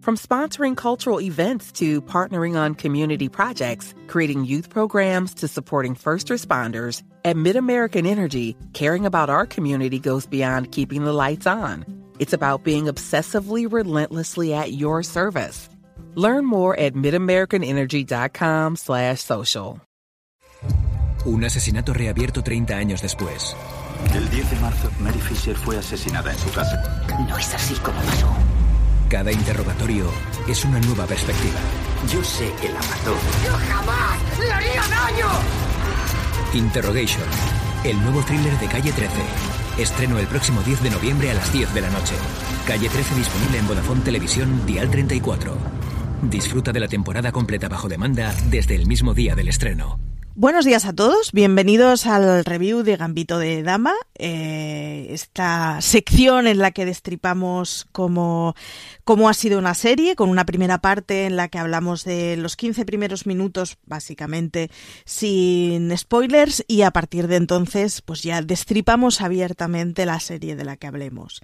From sponsoring cultural events to partnering on community projects, creating youth programs to supporting first responders, at MidAmerican Energy, caring about our community goes beyond keeping the lights on. It's about being obsessively relentlessly at your service. Learn more at midamericanenergy.com slash social. Un asesinato reabierto 30 años después. El 10 de marzo, Mary Fisher fue asesinada en su casa. No es así como pasó. Cada interrogatorio es una nueva perspectiva. Yo sé que la mató. ¡Yo jamás le haría daño! Interrogation, el nuevo thriller de Calle 13. Estreno el próximo 10 de noviembre a las 10 de la noche. Calle 13 disponible en Vodafone Televisión, Dial 34. Disfruta de la temporada completa bajo demanda desde el mismo día del estreno. Buenos días a todos, bienvenidos al review de Gambito de Dama, eh, esta sección en la que destripamos cómo, cómo ha sido una serie, con una primera parte en la que hablamos de los 15 primeros minutos, básicamente sin spoilers, y a partir de entonces pues ya destripamos abiertamente la serie de la que hablemos.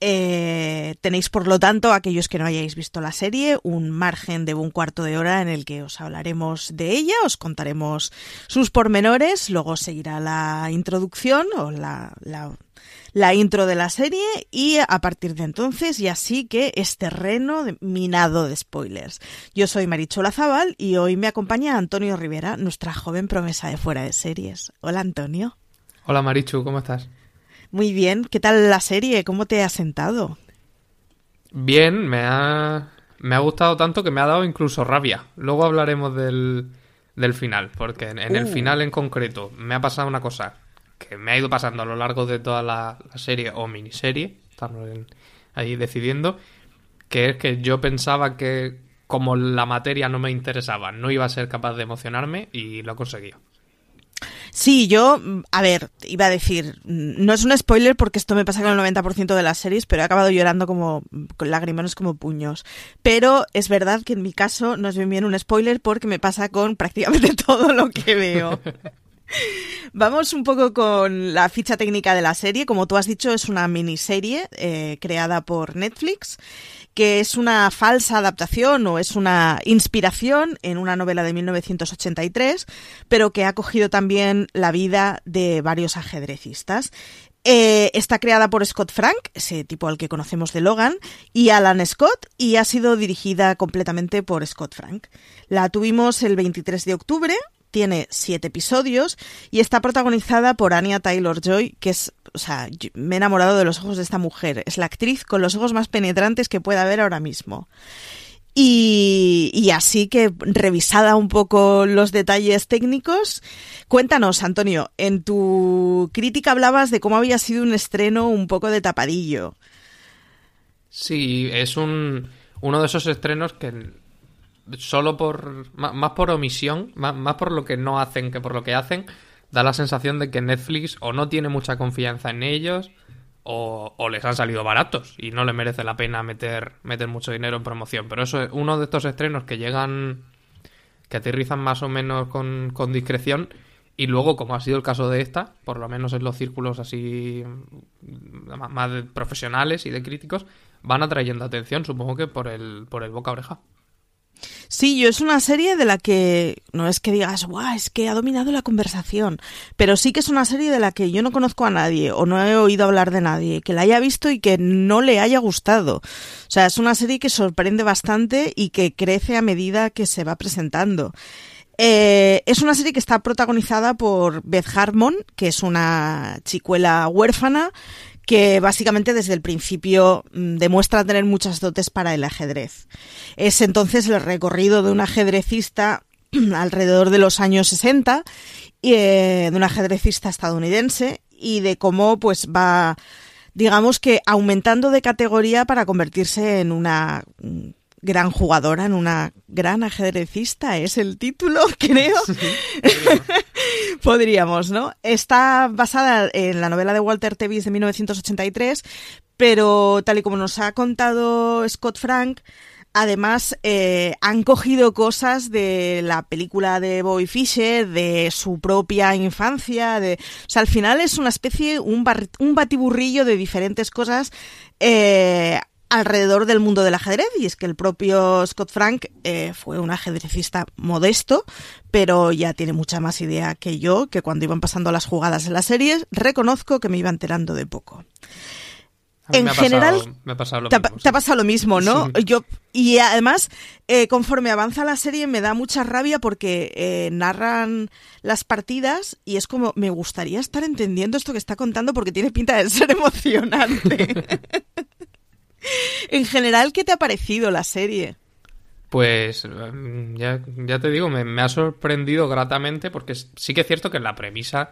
Eh, tenéis, por lo tanto, aquellos que no hayáis visto la serie, un margen de un cuarto de hora en el que os hablaremos de ella, os contaremos sus pormenores, luego seguirá la introducción o la, la, intro de la serie y a partir de entonces ya sí que es terreno minado de spoilers. Yo soy Marichola Zaval y hoy me acompaña Antonio Rivera, nuestra joven promesa de fuera de series. Hola Antonio. Hola Marichu, ¿cómo estás? Muy bien, ¿qué tal la serie? ¿Cómo te ha sentado? Bien, me ha, me ha gustado tanto que me ha dado incluso rabia. Luego hablaremos del, del final, porque en, en Uh. el final en concreto me ha pasado una cosa que me ha ido pasando a lo largo de toda la, la serie o miniserie, estamos en- ahí decidiendo, que es que yo pensaba que como la materia no me interesaba, no iba a ser capaz de emocionarme y lo he conseguido. Sí, yo, mm, a ver, iba a decir, mm, no es un spoiler porque esto me pasa con el 90% de las series, pero he acabado llorando como con lagrimones como puños. Pero es verdad que en mi caso no es bien bien un spoiler porque me pasa con prácticamente todo lo que veo. Vamos un poco con la ficha técnica de la serie. Como tú has dicho, es una miniserie eh, creada por Netflix, que es una falsa adaptación o es una inspiración en una novela de 1983, pero que ha cogido también la vida de varios ajedrecistas. Eh, está creada por Scott Frank, ese tipo al que conocemos de Logan, y Alan Scott, y ha sido dirigida completamente por Scott Frank. La tuvimos el 23 de octubre, tiene siete episodios y está protagonizada por Anya Taylor Joy, que es, o sea, me he enamorado de los ojos de esta mujer. Es la actriz con los ojos más penetrantes que pueda haber ahora mismo. Y, y así que revisada un poco los detalles técnicos, cuéntanos, Antonio, en tu crítica hablabas de cómo había sido un estreno un poco de tapadillo. Sí, es un uno de esos estrenos que solo por má- más por omisión, má- más, por lo que no hacen que por lo que hacen, da la sensación de que Netflix o no tiene mucha confianza en ellos o, o, les han salido baratos y no les merece la pena meter, meter mucho dinero en promoción. Pero eso es uno de estos estrenos que llegan, que aterrizan más o menos con, con discreción y luego, como ha sido el caso de esta, por lo menos en los círculos así más profesionales y de críticos, van atrayendo atención, supongo que por el, por el boca oreja. Sí, yo es una serie de la que no es que digas, guau, es que ha dominado la conversación, pero sí que es una serie de la que yo no conozco a nadie o no he oído hablar de nadie que la haya visto y que no le haya gustado. O sea, es una serie que sorprende bastante y que crece a medida que se va presentando. Eh, es una serie que está protagonizada por Beth Harmon, que es una chicuela huérfana que básicamente desde el principio mm, demuestra tener muchas dotes para el ajedrez. Es entonces el recorrido de un ajedrecista alrededor de los años 60, eh, de un ajedrecista estadounidense y de cómo pues va digamos que aumentando de categoría para convertirse en una mm, gran jugadora, en una gran ajedrecista, es el título, creo. podríamos. ¿no? Está basada en la novela de Walter Tevis de 1983, pero tal y como nos ha contado Scott Frank, Además, eh, han cogido cosas de la película de Bobby Fischer, de su propia infancia, de, o sea, al final es una especie, un, un batiburrillo de diferentes cosas eh, alrededor del mundo del ajedrez y es que el propio Scott Frank eh, fue un ajedrecista modesto pero ya tiene mucha más idea que yo que cuando iban pasando las jugadas en las series reconozco que me iba enterando de poco. En general me ha pasado lo te, mismo, te, ha pasado lo mismo no yo y además eh, conforme avanza la serie me da mucha rabia porque eh, narran las partidas y es como me gustaría estar entendiendo esto que está contando porque tiene pinta de ser emocionante en general, ¿qué te ha parecido la serie? Pues mm, ya, ya te digo, me, ha sorprendido gratamente porque sí que es cierto que la premisa,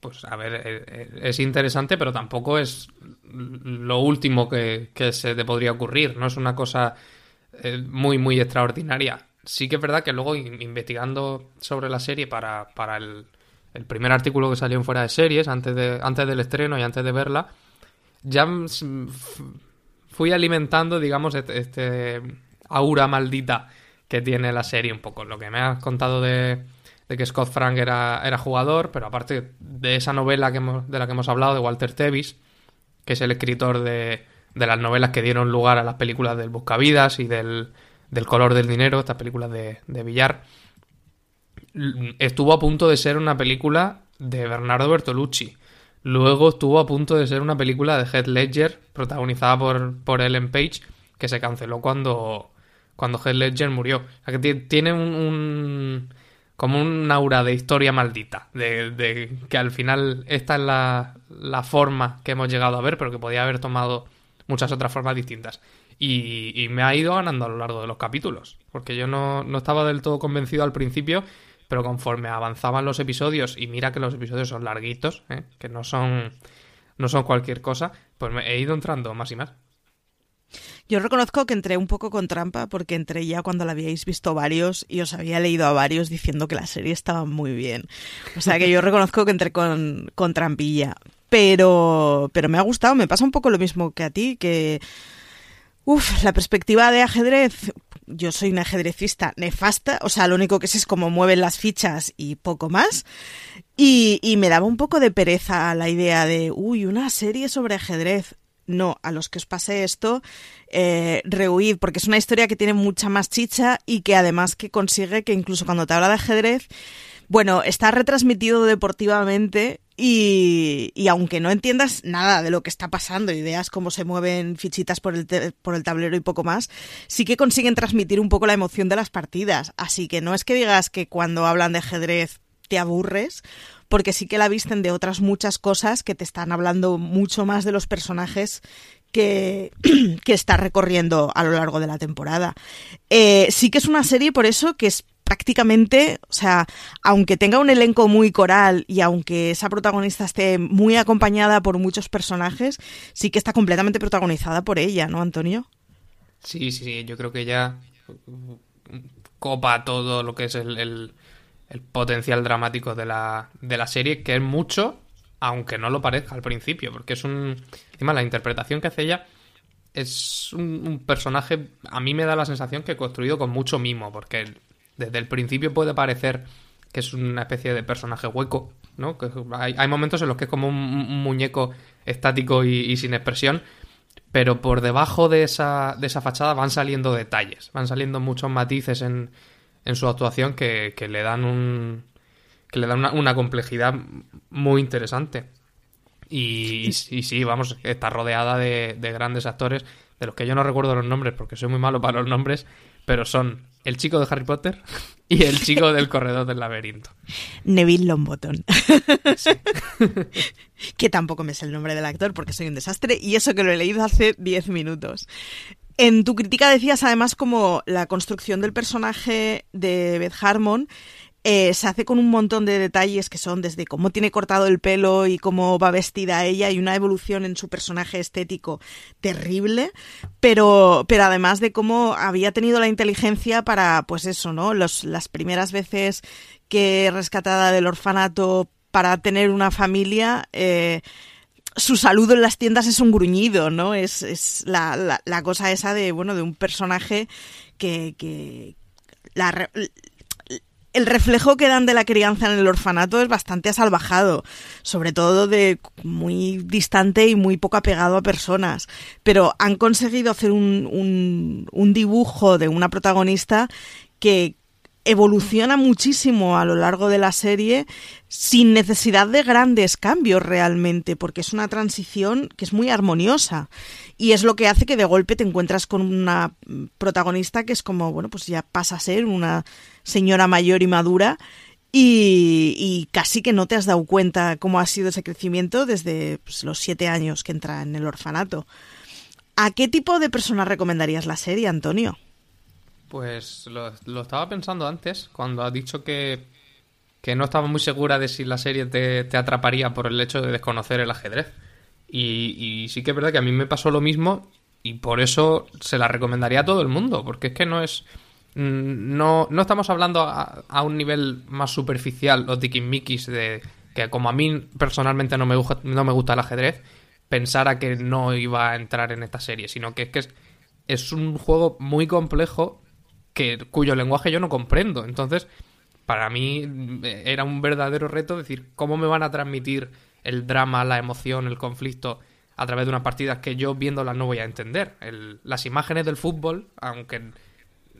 pues a ver, e, e, es, interesante, pero tampoco es lo último que, se te podría ocurrir, no es una cosa eh, muy, muy extraordinaria. Sí que es verdad que luego investigando sobre la serie para, para el, el primer artículo que salió en fuera de series, antes, de, antes del estreno y antes de verla, ya fui alimentando, digamos, este, este, aura maldita que tiene la serie un poco. Lo que me has contado de, que Scott Frank era, era, jugador, pero aparte de esa novela que de la que hemos hablado, de Walter Tevis, que es el escritor de, de las novelas que dieron lugar a las películas del Buscavidas y del, del color del dinero, estas películas de, de Villar, estuvo a punto de ser una película de Bernardo Bertolucci. Luego estuvo a punto de ser una película de Heath Ledger, protagonizada por, por Ellen Page, que se canceló cuando, cuando Heath Ledger murió. Tiene un, como un aura de historia maldita, de, que al final esta es la, la, forma que hemos llegado a ver, pero que podía haber tomado muchas otras formas distintas. Y, y, me ha ido ganando a lo largo de los capítulos, porque yo no, no estaba del todo convencido al principio pero conforme avanzaban los episodios, y mira que los episodios son larguitos, ¿eh? que no son, no son cualquier cosa, pues me he ido entrando más y más. Yo reconozco que entré un poco con trampa porque entré ya cuando la habíais visto varios y os había leído a varios diciendo que la serie estaba muy bien. O sea que yo reconozco que entré con, con trampilla. Pero, pero me ha gustado, me pasa un poco lo mismo que a ti, que... Uf, la perspectiva de ajedrez, yo soy una ajedrecista nefasta, o sea, lo único que sé es cómo mueven las fichas y poco más. Y, y me daba un poco de pereza la idea de, uy, una serie sobre ajedrez. No, a los que os pase esto, eh, rehuid, porque es una historia que tiene mucha más chicha y que además que consigue que incluso cuando te habla de ajedrez, bueno, está retransmitido deportivamente y, y, aunque no entiendas nada de lo que está pasando y veas cómo se mueven fichitas por el, por el tablero y poco más, sí que consiguen transmitir un poco la emoción de las partidas. Así que no es que digas que cuando hablan de ajedrez te aburres, porque sí que la visten de otras muchas cosas que te están hablando mucho más de los personajes que, que está recorriendo a lo largo de la temporada. Eh, sí que es una serie por eso que es prácticamente, o sea, aunque tenga un elenco muy coral y aunque esa protagonista esté muy acompañada por muchos personajes, sí que está completamente protagonizada por ella, ¿no, Antonio? Sí, sí, yo creo que ella copa todo lo que es el, el, potencial dramático de la, de la serie, que es mucho aunque no lo parezca al principio, porque es un... Encima, la interpretación que hace ella es un, un personaje, a mí me da la sensación que construido con mucho mimo, porque desde el principio puede parecer que es una especie de personaje hueco, ¿no? Hay, momentos en los que es como un, muñeco estático y, sin expresión, pero por debajo de esa, de esa fachada van saliendo detalles, van saliendo muchos matices en, en su actuación que, que, le dan un que le dan una, una complejidad muy interesante. Y, y, sí, vamos, está rodeada de, de grandes actores, de los que yo no recuerdo los nombres porque soy muy malo para los nombres, pero son el chico de Harry Potter y el chico del corredor del laberinto. Neville Longbottom. Sí. que tampoco me sé el nombre del actor porque soy un desastre y eso que lo he leído hace 10 minutos. En tu crítica decías además como la construcción del personaje de Beth Harmon eh, se hace con un montón de detalles que son desde cómo tiene cortado el pelo y cómo va vestida ella y una evolución en su personaje estético terrible, pero, pero además de cómo había tenido la inteligencia para, pues eso, ¿no? Los, las primeras veces que rescatada del orfanato para tener una familia, eh, su saludo en las tiendas es un gruñido, ¿no? Es, es la, la, cosa esa de, bueno, de un personaje que, que la, el reflejo que dan de la crianza en el orfanato es bastante asalvajado, sobre todo de muy distante y muy poco apegado a personas. Pero han conseguido hacer un, un, un dibujo de una protagonista que evoluciona muchísimo a lo largo de la serie sin necesidad de grandes cambios realmente, porque es una transición que es muy armoniosa y es lo que hace que de golpe te encuentras con una protagonista que es como, bueno, pues ya pasa a ser una señora mayor y madura y, y, casi que no te has dado cuenta cómo ha sido ese crecimiento desde pues, los siete años que entra en el orfanato. ¿A qué tipo de persona recomendarías la serie, Antonio? Pues lo, estaba pensando antes, cuando has dicho que, que, no estaba muy segura de si la serie te, atraparía por el hecho de desconocer el ajedrez. Y, y, sí que es verdad que a mí me pasó lo mismo y por eso se la recomendaría a todo el mundo, porque es que no es... No, no estamos hablando a, a un nivel más superficial o tiquismiquis de que como a mí personalmente no me, gusta, no me gusta el ajedrez, pensara que no iba a entrar en esta serie, sino que es que es un juego muy complejo que, cuyo lenguaje yo no comprendo. Entonces, para mí eh, era un verdadero reto decir cómo me van a transmitir el drama, la emoción, el conflicto a través de unas partidas que yo viéndolas no voy a entender. El, las imágenes del fútbol, aunque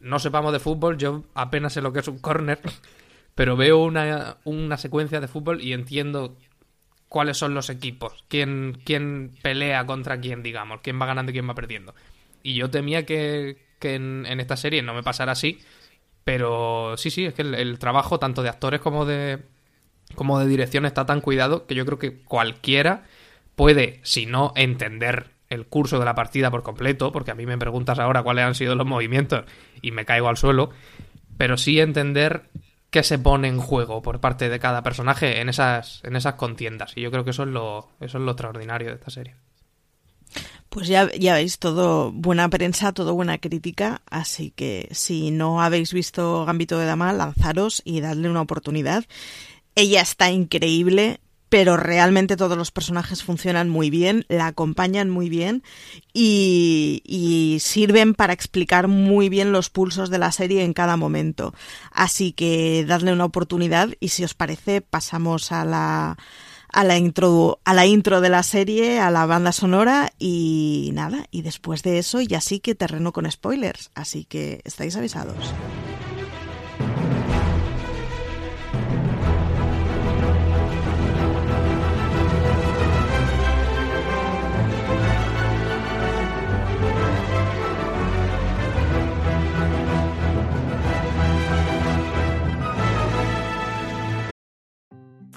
no sepamos de fútbol, yo apenas sé lo que es un corner, pero veo una, una secuencia de fútbol y entiendo cuáles son los equipos, quién, quién pelea contra quién, digamos, quién va ganando y quién va perdiendo. Y yo temía que, que en, en, esta serie no me pasara así, pero sí, sí, es que el, el, trabajo tanto de actores como de, como de dirección está tan cuidado que yo creo que cualquiera puede, si no entender el curso de la partida por completo, porque a mí me preguntas ahora cuáles han sido los movimientos y me caigo al suelo, pero sí entender qué se pone en juego por parte de cada personaje en esas, en esas contiendas. Y yo creo que eso es lo, eso es lo extraordinario de esta serie. Pues ya, ya veis, todo buena prensa, todo buena crítica, así que si no habéis visto Gambito de Dama, lanzaros y dadle una oportunidad. Ella está increíble, pero realmente todos los personajes funcionan muy bien, la acompañan muy bien y, y, sirven para explicar muy bien los pulsos de la serie en cada momento. Así que dadle una oportunidad y si os parece pasamos a la a la intro a la intro de la serie, a la banda sonora y nada, y después de eso ya sí que terreno con spoilers, así que estáis avisados.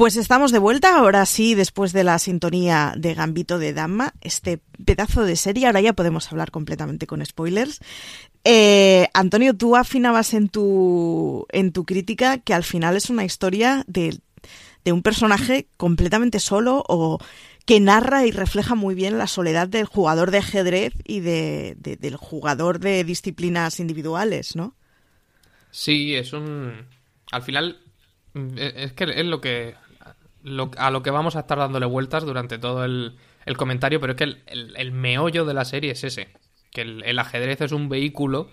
Pues estamos de vuelta, ahora sí, después de la sintonía de Gambito de Dama, este pedazo de serie, ahora ya podemos hablar completamente con spoilers. Eh, Antonio, tú afinabas en tu, en tu crítica que al final es una historia de, de un personaje completamente solo o que narra y refleja muy bien la soledad del jugador de ajedrez y de, de, del jugador de disciplinas individuales, ¿no? Sí, es un... Al final, es que es lo que a lo que vamos a estar dándole vueltas durante todo el, el comentario, pero es que el, el, el, meollo de la serie es ese, que el, ajedrez es un vehículo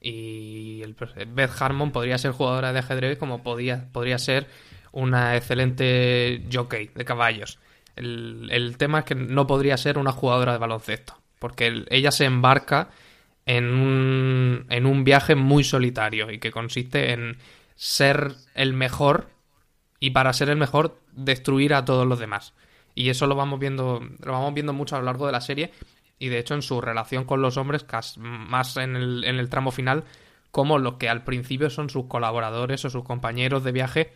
y el, Beth Harmon podría ser jugadora de ajedrez como podía, podría ser una excelente jockey de caballos. El, el tema es que no podría ser una jugadora de baloncesto, porque ella se embarca en un, en un viaje muy solitario y que consiste en ser el mejor y para ser el mejor destruir a todos los demás. Y eso lo vamos viendo, lo vamos viendo mucho a lo largo de la serie y de hecho en su relación con los hombres, más en el, en el tramo final, como los que al principio son sus colaboradores o sus compañeros de viaje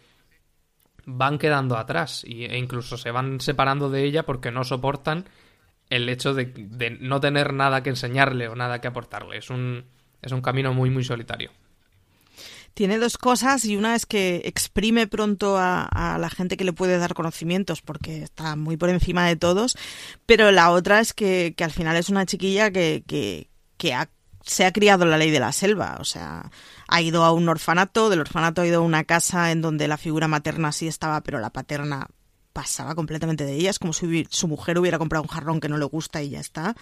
van quedando atrás e incluso se van separando de ella porque no soportan el hecho de, de no tener nada que enseñarle o nada que aportarle. Es un, es un camino muy, muy solitario tiene dos cosas y una es que exprime pronto a, la gente que le puede dar conocimientos porque está muy por encima de todos, pero la otra es que, al final es una chiquilla que, que, que ha, se ha criado la ley de la selva, o sea, ha ido a un orfanato, del orfanato ha ido a una casa en donde la figura materna sí estaba, pero la paterna pasaba completamente de ella, es como si su mujer hubiera comprado un jarrón que no le gusta y ya está.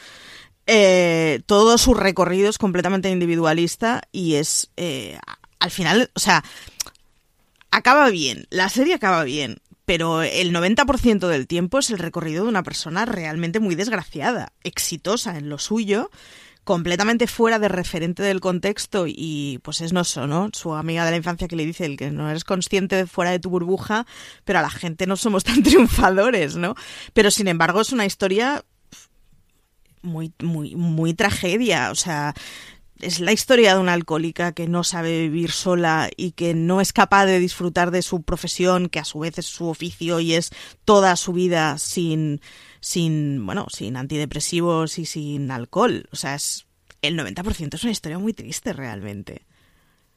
Eh, todo su recorrido es completamente individualista y es eh, al final, o sea, acaba bien, la serie acaba bien, pero el 90% del tiempo es el recorrido de una persona realmente muy desgraciada, exitosa en lo suyo, completamente fuera de referente del contexto y pues es Noso, ¿no? Su amiga de la infancia que le dice el que no eres consciente de fuera de tu burbuja, pero a la gente no somos tan triunfadores, ¿no? Pero sin embargo es una historia muy, muy, muy tragedia, o sea, es la historia de una alcohólica que no sabe vivir sola y que no es capaz de disfrutar de su profesión, que a su vez es su oficio y es toda su vida sin, sin, bueno, sin antidepresivos y sin alcohol. O sea, es, el 90% es una historia muy triste realmente.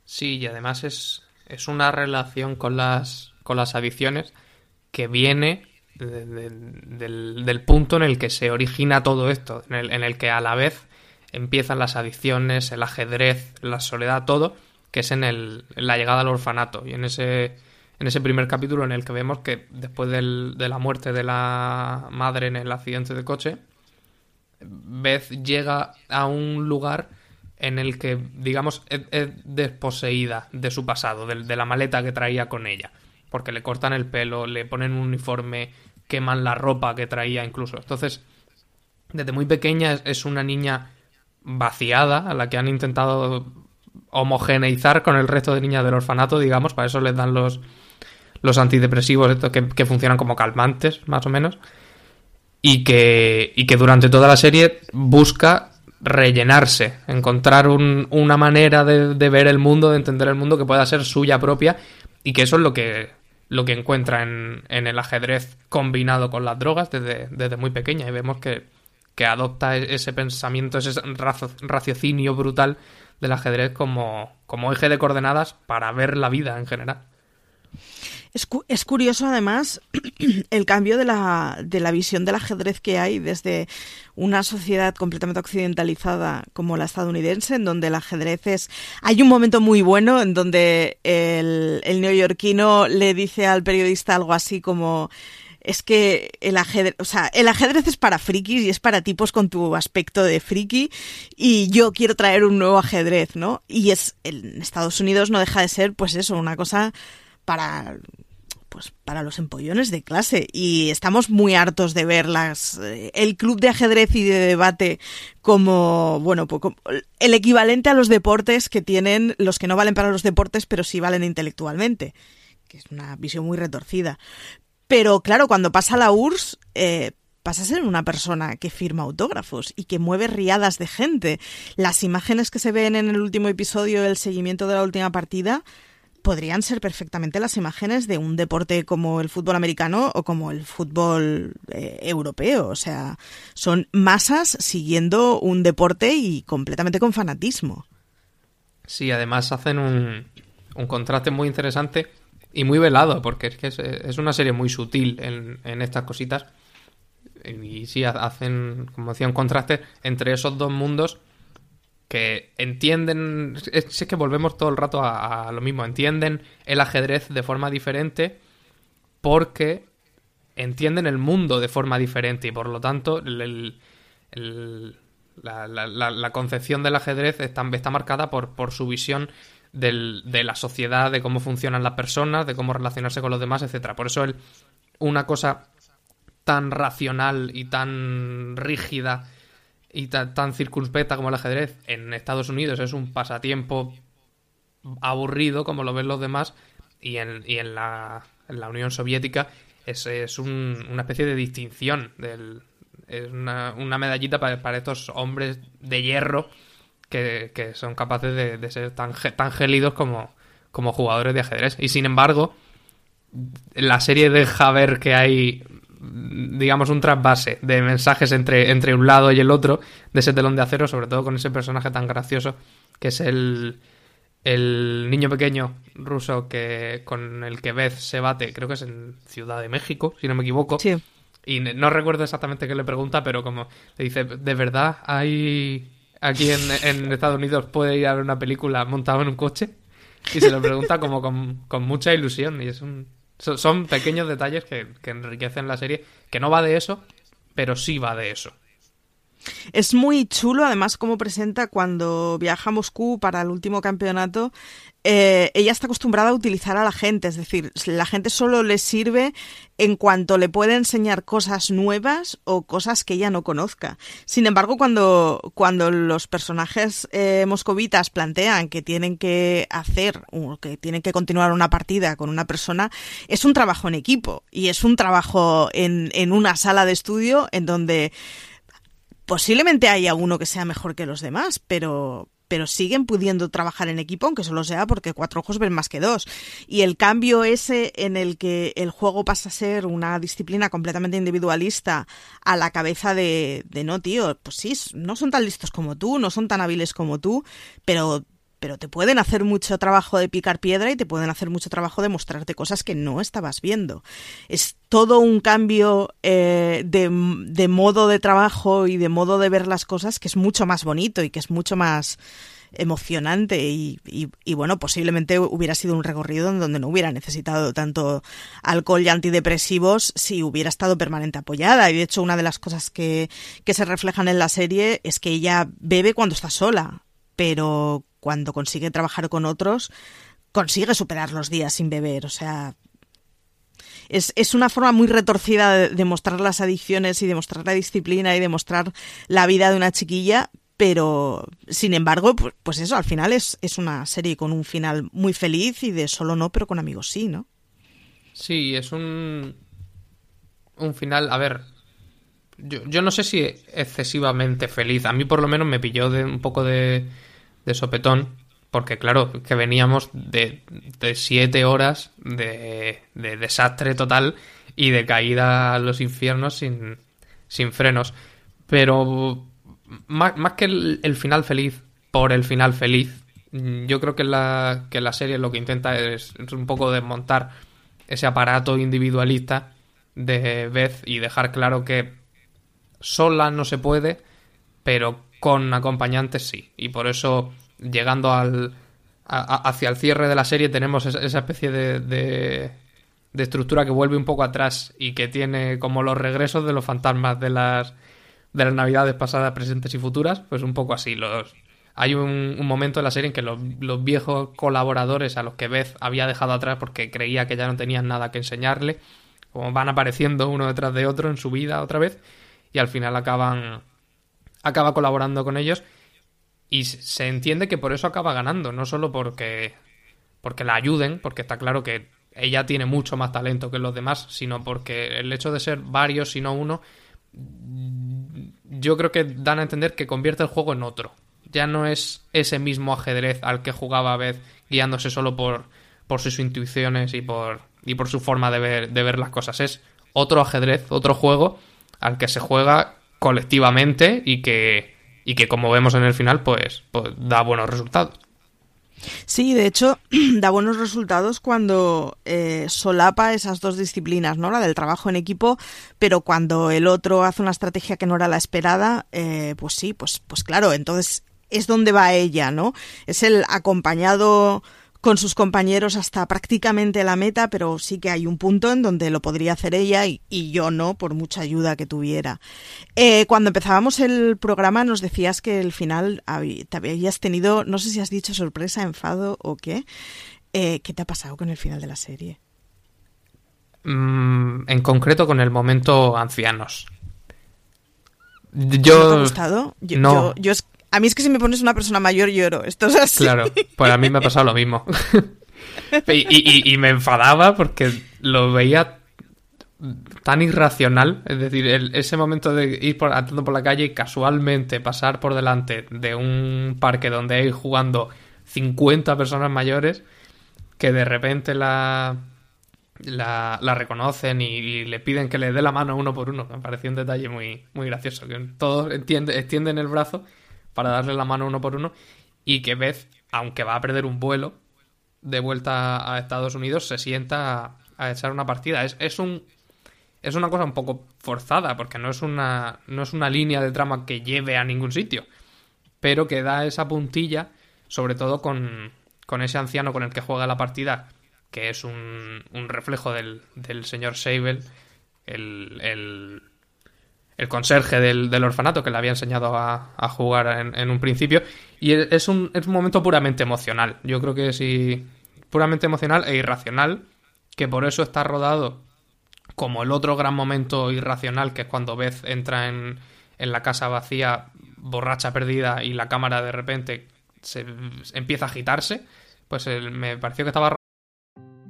Sí, y además es, es una relación con las, con las adicciones que viene de, de, del, del, punto en el que se origina todo esto, en el, en el que a la vez empiezan las adicciones, el ajedrez, la soledad, todo, que es en, el, la llegada al orfanato. Y en ese, en ese primer capítulo en el que vemos que después de la muerte de la madre en el accidente de coche, Beth llega a un lugar en el que, digamos, es, es desposeída de su pasado, de, la maleta que traía con ella. Porque le cortan el pelo, le ponen un uniforme, queman la ropa que traía incluso. Entonces, desde muy pequeña es una niña vaciada, a la que han intentado homogeneizar con el resto de niñas del orfanato, digamos, para eso les dan los, los antidepresivos estos que, que, funcionan como calmantes, más o menos, y que, y que durante toda la serie busca rellenarse, encontrar un, una manera de, de, ver el mundo, de entender el mundo que pueda ser suya propia, y que eso es lo que, lo que encuentra en, en el ajedrez combinado con las drogas desde, desde muy pequeña, y vemos que que adopta ese pensamiento, ese raciocinio brutal del ajedrez como, eje de coordenadas para ver la vida en general. Es, es, curioso además el cambio de la, de la visión del ajedrez que hay desde una sociedad completamente occidentalizada como la estadounidense, en donde el ajedrez es... Hay un momento muy bueno en donde el neoyorquino le dice al periodista algo así como es que el ajedrez, o sea, el ajedrez es para frikis y es para tipos con tu aspecto de friki y yo quiero traer un nuevo ajedrez, ¿no? Y es en Estados Unidos no deja de ser pues eso, una cosa para pues para los empollones de clase y estamos muy hartos de ver eh, el club de ajedrez y de debate como bueno pues, el equivalente a los deportes que tienen los que no valen para los deportes pero sí valen intelectualmente que es una visión muy retorcida pero claro, cuando pasa la URSS, eh, pasa a ser una persona que firma autógrafos y que mueve riadas de gente. Las imágenes que se ven en el último episodio del seguimiento de la última partida podrían ser perfectamente las imágenes de un deporte como el fútbol americano o como el fútbol eh, europeo. O sea, son masas siguiendo un deporte y completamente con fanatismo. Sí, además hacen un, un contraste muy interesante y muy velado, porque es que es, una serie muy sutil en, en, estas cositas. Y sí, hacen, como decía, un contraste entre esos dos mundos que entienden. Es, que volvemos todo el rato a, lo mismo. Entienden el ajedrez de forma diferente porque entienden el mundo de forma diferente y por lo tanto la, concepción del ajedrez está, está marcada por, por su visión del, de la sociedad, de cómo funcionan las personas, de cómo relacionarse con los demás, etcétera. Por eso el, una cosa tan racional y tan rígida y tan, circunspecta como el ajedrez en Estados Unidos es un pasatiempo aburrido como lo ven los demás y en, y en, la, en la Unión Soviética es, es un, una especie de distinción es una, una medallita para, para estos hombres de hierro que, son capaces de, ser tan, tan gélidos como, como jugadores de ajedrez. Y sin embargo, la serie deja ver que hay, digamos, un trasvase de mensajes entre, entre un lado y el otro de ese telón de acero, sobre todo con ese personaje tan gracioso que es el, el niño pequeño ruso que con el que Beth se bate, creo que es en Ciudad de México, si no me equivoco. Y no recuerdo exactamente qué le pregunta, pero como le dice, ¿de verdad hay aquí en, Estados Unidos puede ir a ver una película montado en un coche? Y se lo pregunta como con, mucha ilusión. Y es un, son, pequeños detalles que, que enriquecen la serie, que no va de eso, pero sí va de eso. Es muy chulo, además, cómo presenta cuando viaja a Moscú para el último campeonato. Eh, ella está acostumbrada a utilizar a la gente, es decir, la gente solo le sirve en cuanto le puede enseñar cosas nuevas o cosas que ella no conozca. Sin embargo, cuando, cuando los personajes eh, moscovitas plantean que tienen que hacer, o que tienen que continuar una partida con una persona, es un trabajo en equipo y es un trabajo en, en una sala de estudio en donde posiblemente haya uno que sea mejor que los demás, pero, pero siguen pudiendo trabajar en equipo, aunque solo sea porque cuatro ojos ven más que dos. Y el cambio ese en el que el juego pasa a ser una disciplina completamente individualista a la cabeza de, de no, tío, pues sí, no son tan listos como tú, no son tan hábiles como tú, pero pero te pueden hacer mucho trabajo de picar piedra y te pueden hacer mucho trabajo de mostrarte cosas que no estabas viendo. Es todo un cambio eh, de, modo de trabajo y de modo de ver las cosas que es mucho más bonito y que es mucho más emocionante y, y, bueno, posiblemente hubiera sido un recorrido en donde no hubiera necesitado tanto alcohol y antidepresivos si hubiera estado permanente apoyada. Y de hecho, una de las cosas que, que se reflejan en la serie es que ella bebe cuando está sola, pero cuando consigue trabajar con otros, consigue superar los días sin beber. O sea, es, es, una forma muy retorcida de, de, mostrar las adicciones y de mostrar la disciplina y de mostrar la vida de una chiquilla, pero sin embargo, pues, pues eso, al final es, es, una serie con un final muy feliz y de solo no, pero con amigos sí, ¿no? Sí, es un, un final, a ver, yo, yo no sé si excesivamente feliz, a mí por lo menos me pilló de un poco de de sopetón, porque claro, que veníamos de, siete horas de, de, desastre total y de caída a los infiernos sin, frenos. Pero más, que el, final feliz por el final feliz, yo creo que la, que la serie lo que intenta es, un poco desmontar ese aparato individualista de Beth y dejar claro que sola no se puede, pero con acompañantes sí. Y por eso, llegando al, hacia el cierre de la serie, tenemos esa especie de, de, estructura que vuelve un poco atrás y que tiene como los regresos de los fantasmas de las, de las navidades pasadas, presentes y futuras, pues un poco así. Los, hay un, momento en la serie en que los, los, viejos colaboradores a los que Beth había dejado atrás porque creía que ya no tenían nada que enseñarle, como van apareciendo uno detrás de otro en su vida otra vez, y al final acaban acaba colaborando con ellos y se entiende que por eso acaba ganando, no solo porque porque la ayuden, porque está claro que ella tiene mucho más talento que los demás, sino porque el hecho de ser varios y no uno yo creo que dan a entender que convierte el juego en otro. Ya no es ese mismo ajedrez al que jugaba a vez guiándose solo por, por sus intuiciones y por, y por su forma de ver, de ver las cosas. Es otro ajedrez, otro juego al que se juega colectivamente y que, y que como vemos en el final, pues, pues da buenos resultados. Sí, de hecho, da buenos resultados cuando eh, solapa esas dos disciplinas, ¿no? La del trabajo en equipo, pero cuando el otro hace una estrategia que no era la esperada, eh, pues sí, pues, pues claro, entonces es donde va ella, ¿no? Es el acompañado con sus compañeros hasta prácticamente la meta, pero sí que hay un punto en donde lo podría hacer ella y, yo no, por mucha ayuda que tuviera. Eh, cuando empezábamos el programa nos decías que el final te habías tenido, no sé si has dicho sorpresa, enfado o qué. Eh, ¿Qué te ha pasado con el final de la serie? Mm, en concreto con el momento ancianos. Yo, ¿No te ha gustado? no. yo, a mí es que si me pones una persona mayor lloro. Esto es así. Claro, pues a mí me ha pasado lo mismo. y, me enfadaba porque lo veía tan irracional. Es decir, ese momento de ir por, andando por la calle y casualmente pasar por delante de un parque donde hay jugando 50 personas mayores que de repente la, la, reconocen y, le piden que le dé la mano uno por uno. Me pareció un detalle muy, muy gracioso. Que todos extienden el brazo para darle la mano uno por uno y que Beth, aunque va a perder un vuelo de vuelta a Estados Unidos, se sienta a, echar una partida. Es, es, un es una cosa un poco forzada porque no es una no es una línea de trama que lleve a ningún sitio, pero que da esa puntilla, sobre todo con, con ese anciano con el que juega la partida, que es un, un reflejo del, del señor Sable, el, el el conserje del, orfanato que le había enseñado a, jugar en, un principio. Y es un, es un momento puramente emocional. Yo creo que sí, puramente emocional e irracional, que por eso está rodado como el otro gran momento irracional, que es cuando Beth entra en, en la casa vacía, borracha perdida, y la cámara de repente se empieza a agitarse. Pues me pareció que estaba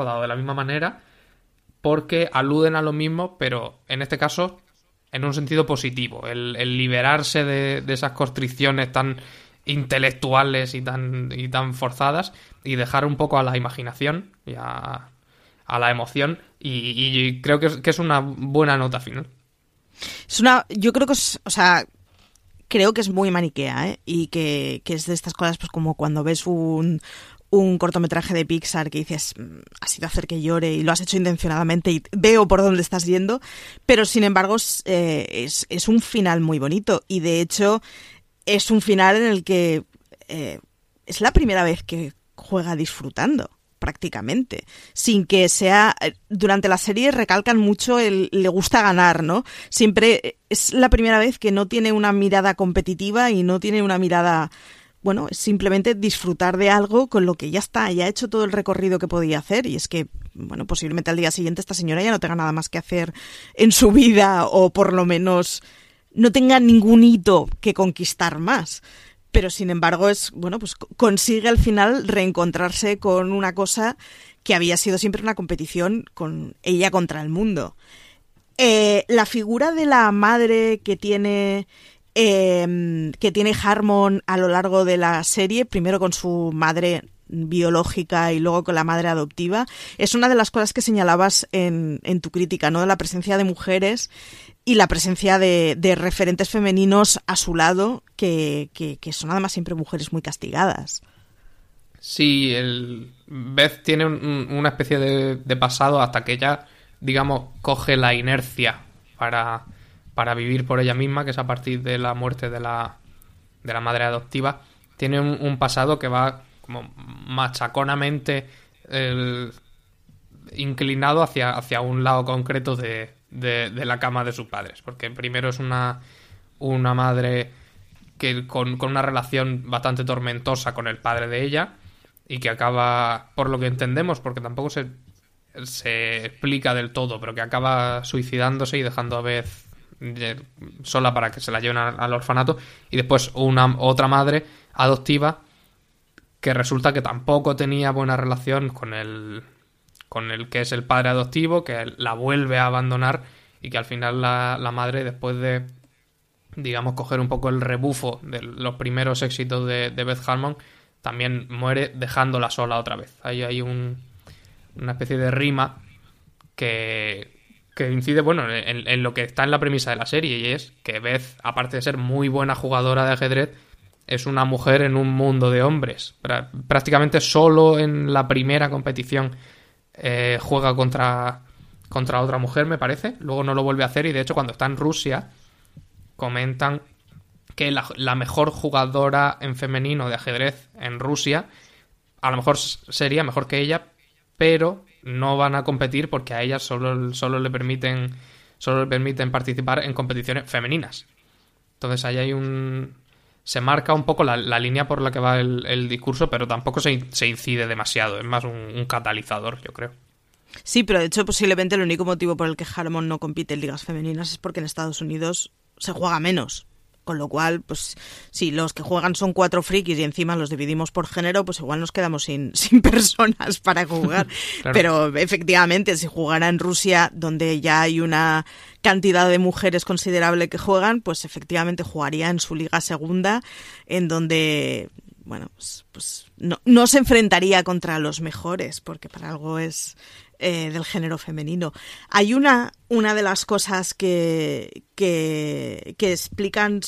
rodado de la misma manera porque aluden a lo mismo, pero en este caso en un sentido positivo. El, liberarse de, esas constricciones tan intelectuales y tan, y tan forzadas y dejar un poco a la imaginación y a, la emoción y, creo que es, que es, una buena nota final. Es una, yo creo que es, o sea, creo que es muy maniquea, ¿eh? Y que, que, es de estas cosas, pues como cuando ves un, un cortometraje de Pixar que dices, mm, ha sido hacer que llore y lo has hecho intencionadamente y veo por dónde estás yendo, pero sin embargo eh, es, es, un final muy bonito y de hecho es un final en el que eh, es la primera vez que juega disfrutando prácticamente, sin que sea eh, durante la serie recalcan mucho el le gusta ganar, ¿no? Siempre es la primera vez que no tiene una mirada competitiva y no tiene una mirada bueno, es simplemente disfrutar de algo con lo que ya está, ya ha hecho todo el recorrido que podía hacer y es que, bueno, posiblemente al día siguiente esta señora ya no tenga nada más que hacer en su vida o por lo menos no tenga ningún hito que conquistar más. Pero sin embargo es, bueno, pues consigue al final reencontrarse con una cosa que había sido siempre una competición con ella contra el mundo. Eh, la figura de la madre que tiene eh, que tiene Harmon a lo largo de la serie, primero con su madre biológica y luego con la madre adoptiva, es una de las cosas que señalabas en, tu crítica, ¿no? De la presencia de mujeres y la presencia de, referentes femeninos a su lado, que, son además siempre mujeres muy castigadas. Sí, el Beth tiene un, una especie de, de pasado hasta que ella, digamos, coge la inercia para para vivir por ella misma, que es a partir de la muerte de la, de la madre adoptiva, tiene un, pasado que va como machaconamente inclinado hacia, hacia un lado concreto de, de, la cama de sus padres. Porque primero es una, una madre que con, con, una relación bastante tormentosa con el padre de ella y que acaba, por lo que entendemos, porque tampoco se, se explica del todo, pero que acaba suicidándose y dejando a Beth sola para que se la lleven al, orfanato y después una otra madre adoptiva que resulta que tampoco tenía buena relación con el con el que es el padre adoptivo que la vuelve a abandonar y que al final la, la madre después de digamos coger un poco el rebufo de los primeros éxitos de, de Beth Harmon también muere dejándola sola otra vez. Ahí hay un, una especie de rima que, que incide, bueno, en, lo que está en la premisa de la serie, y es que Beth, aparte de ser muy buena jugadora de ajedrez, es una mujer en un mundo de hombres. Prácticamente solo en la primera competición eh, juega contra, contra otra mujer, me parece. Luego no lo vuelve a hacer, y de hecho, cuando está en Rusia, comentan que la, la mejor jugadora en femenino de ajedrez en Rusia, a lo mejor sería mejor que ella, pero no van a competir porque a ellas solo, solo le permiten solo le permiten participar en competiciones femeninas. Entonces ahí hay un... Se marca un poco la, línea por la que va el, discurso, pero tampoco se, se, incide demasiado. Es más un, catalizador, yo creo. Sí, pero de hecho posiblemente el único motivo por el que Harmon no compite en ligas femeninas es porque en Estados Unidos se juega menos. Con lo cual, pues si los que juegan son cuatro frikis y encima los dividimos por género, pues igual nos quedamos sin, sin personas para jugar. Pero efectivamente, si jugara en Rusia, donde ya hay una cantidad de mujeres considerable que juegan, pues efectivamente jugaría en su liga segunda, en donde bueno, pues, pues no, no, se enfrentaría contra los mejores, porque para algo es, eh, del género femenino. Hay una, una de las cosas que, que, que explican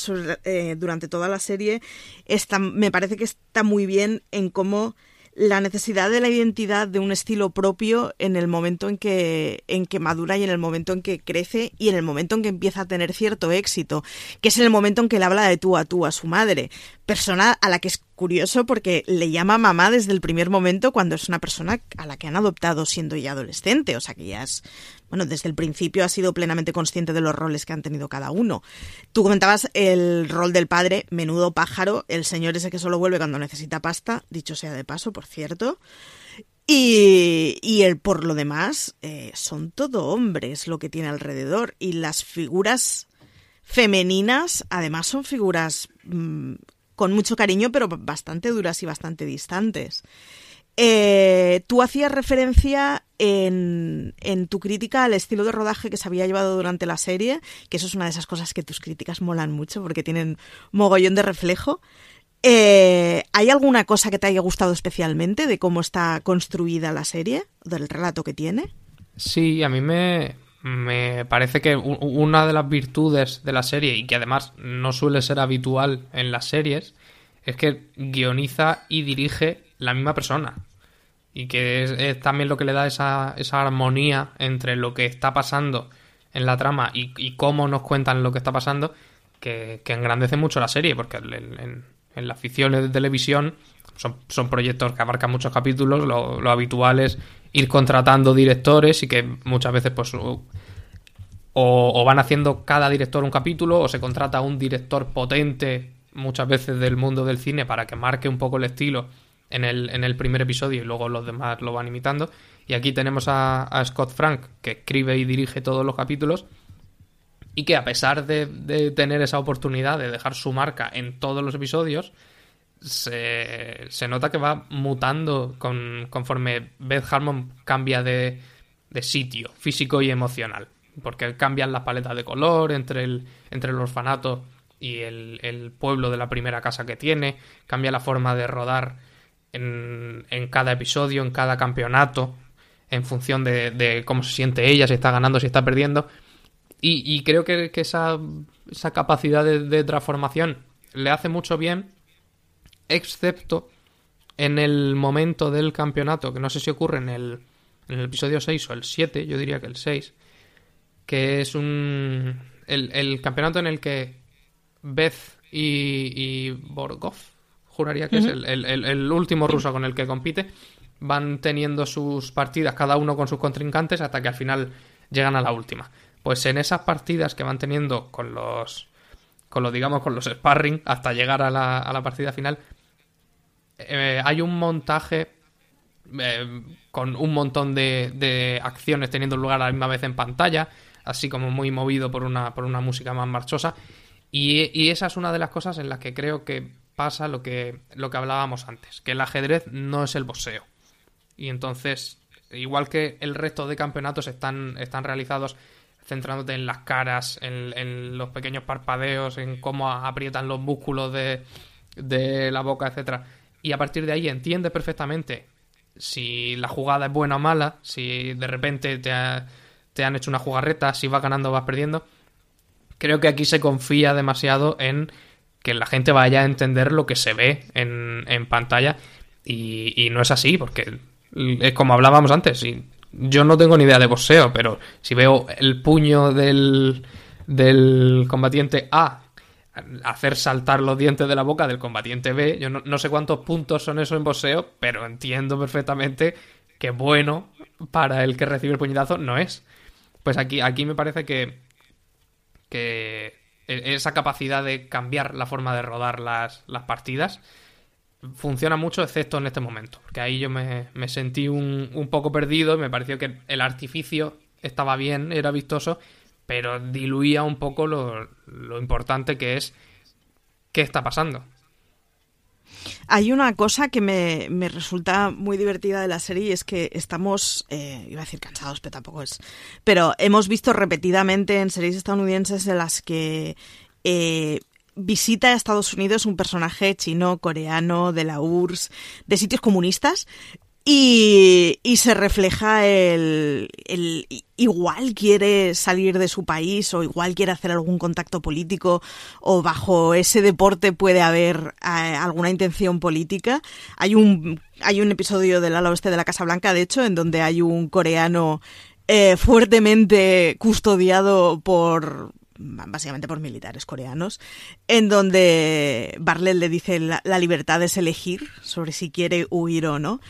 eh, durante toda la serie, está, me parece que está muy bien en cómo la necesidad de la identidad de un estilo propio en el momento en que, en que madura y en el momento en que crece y en el momento en que empieza a tener cierto éxito, que es en el momento en que le habla de tú a tú a su madre, persona a la que es curioso porque le llama mamá desde el primer momento cuando es una persona a la que han adoptado siendo ya adolescente, o sea que ya es bueno, desde el principio ha sido plenamente consciente de los roles que han tenido cada uno. Tú comentabas el rol del padre, menudo pájaro, el señor ese que solo vuelve cuando necesita pasta, dicho sea de paso, por cierto. Y, y el, por lo demás, eh, son todo hombres lo que tiene alrededor. Y las figuras femeninas, además, son figuras mm, con mucho cariño, pero bastante duras y bastante distantes. Eh, tú hacías referencia en, en, tu crítica al estilo de rodaje que se había llevado durante la serie, que eso es una de esas cosas que tus críticas molan mucho porque tienen mogollón de reflejo. Eh, ¿Hay alguna cosa que te haya gustado especialmente de cómo está construida la serie, del relato que tiene? Sí, a mí me, me parece que una de las virtudes de la serie, y que además no suele ser habitual en las series, es que guioniza y dirige la misma persona. Y que es, también lo que le da esa, esa, armonía entre lo que está pasando en la trama y, cómo nos cuentan lo que está pasando, que, engrandece mucho la serie, porque en, las ficciones de televisión son, son, proyectos que abarcan muchos capítulos, lo, habitual es ir contratando directores y que muchas veces pues o, van haciendo cada director un capítulo o se contrata un director potente muchas veces del mundo del cine para que marque un poco el estilo en el, en el primer episodio y luego los demás lo van imitando. Y aquí tenemos a, Scott Frank, que escribe y dirige todos los capítulos, y que a pesar de, de, tener esa oportunidad de dejar su marca en todos los episodios, se, se nota que va mutando con, conforme Beth Harmon cambia de, de, sitio físico y emocional. Porque cambian las paletas de color entre el, entre el orfanato y el pueblo de la primera casa que tiene, cambia la forma de rodar en, en cada episodio, en cada campeonato, en función de, de, cómo se siente ella, si está ganando, si está perdiendo. Y, creo que, esa, esa, capacidad de, transformación le hace mucho bien, excepto en el momento del campeonato, que no sé si ocurre en el, en el episodio 6 o el 7, yo diría que el 6, que es un... El, el campeonato en el que Beth y, y Borgov, juraría que uh -huh. es el, el, el, último ruso con el que compite, van teniendo sus partidas cada uno con sus contrincantes hasta que al final llegan a la última. Pues en esas partidas que van teniendo con los con los digamos con los sparring hasta llegar a la, a la partida final eh, hay un montaje eh, con un montón de, de, acciones teniendo lugar a la misma vez en pantalla así como muy movido por una, por una música más marchosa y, y esa es una de las cosas en las que creo que pasa lo que, lo que hablábamos antes, que el ajedrez no es el boxeo. Y entonces, igual que el resto de campeonatos están, están realizados centrándote en las caras, en, los pequeños parpadeos, en cómo aprietan los músculos de, de la boca, etcétera. Y a partir de ahí entiendes perfectamente si la jugada es buena o mala, si de repente te, ha, te han hecho una jugarreta, si vas ganando o vas perdiendo. Creo que aquí se confía demasiado en que la gente vaya a entender lo que se ve en, en pantalla y, no es así, porque es como hablábamos antes, y yo no tengo ni idea de boxeo, pero si veo el puño del, del combatiente A hacer saltar los dientes de la boca del combatiente B, yo no, no sé cuántos puntos son eso en boxeo, pero entiendo perfectamente que bueno para el que recibe el puñetazo no es. Pues aquí, aquí me parece que, que esa capacidad de cambiar la forma de rodar las, las partidas funciona mucho, excepto en este momento. Porque ahí yo me, me sentí un, un, poco perdido y me pareció que el artificio estaba bien, era vistoso, pero diluía un poco lo, lo importante que es qué está pasando. Hay una cosa que me, me, resulta muy divertida de la serie y es que estamos, eh, iba a decir cansados, pero tampoco es, pero hemos visto repetidamente en series estadounidenses en las que eh, visita a Estados Unidos un personaje chino, coreano, de la URSS, de sitios comunistas, y, se refleja el, el, igual quiere salir de su país o igual quiere hacer algún contacto político o bajo ese deporte puede haber eh, alguna intención política. Hay un, hay un episodio del ala oeste de la Casa Blanca, de hecho, en donde hay un coreano eh, fuertemente custodiado por, básicamente por militares coreanos, en donde Barlet le dice la, la, libertad es elegir sobre si quiere huir o no.